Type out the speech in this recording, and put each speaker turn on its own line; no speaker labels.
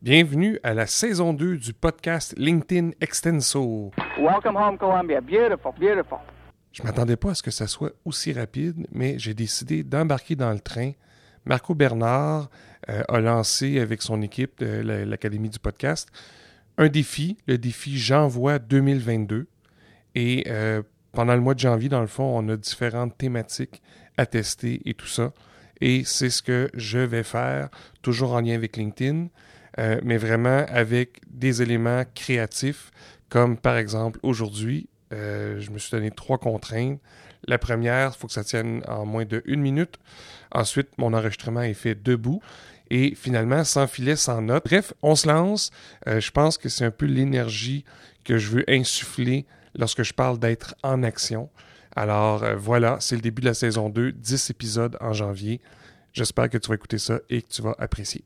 Bienvenue à la saison 2 du podcast LinkedIn Extenso.
Welcome home, Columbia. Beautiful, beautiful.
Je m'attendais pas à ce que ça soit aussi rapide, mais j'ai décidé d'embarquer dans le train. Marco Bernard euh, a lancé avec son équipe de l'Académie du podcast un défi, le défi J'envoie 2022. Et euh, pendant le mois de janvier, dans le fond, on a différentes thématiques à tester et tout ça. Et c'est ce que je vais faire, toujours en lien avec LinkedIn. Euh, mais vraiment avec des éléments créatifs, comme par exemple aujourd'hui, euh, je me suis donné trois contraintes. La première, il faut que ça tienne en moins de une minute. Ensuite, mon enregistrement est fait debout. Et finalement, sans filet, sans note. Bref, on se lance. Euh, je pense que c'est un peu l'énergie que je veux insuffler lorsque je parle d'être en action. Alors voilà, c'est le début de la saison 2, 10 épisodes en janvier. J'espère que tu vas écouter ça et que tu vas apprécier.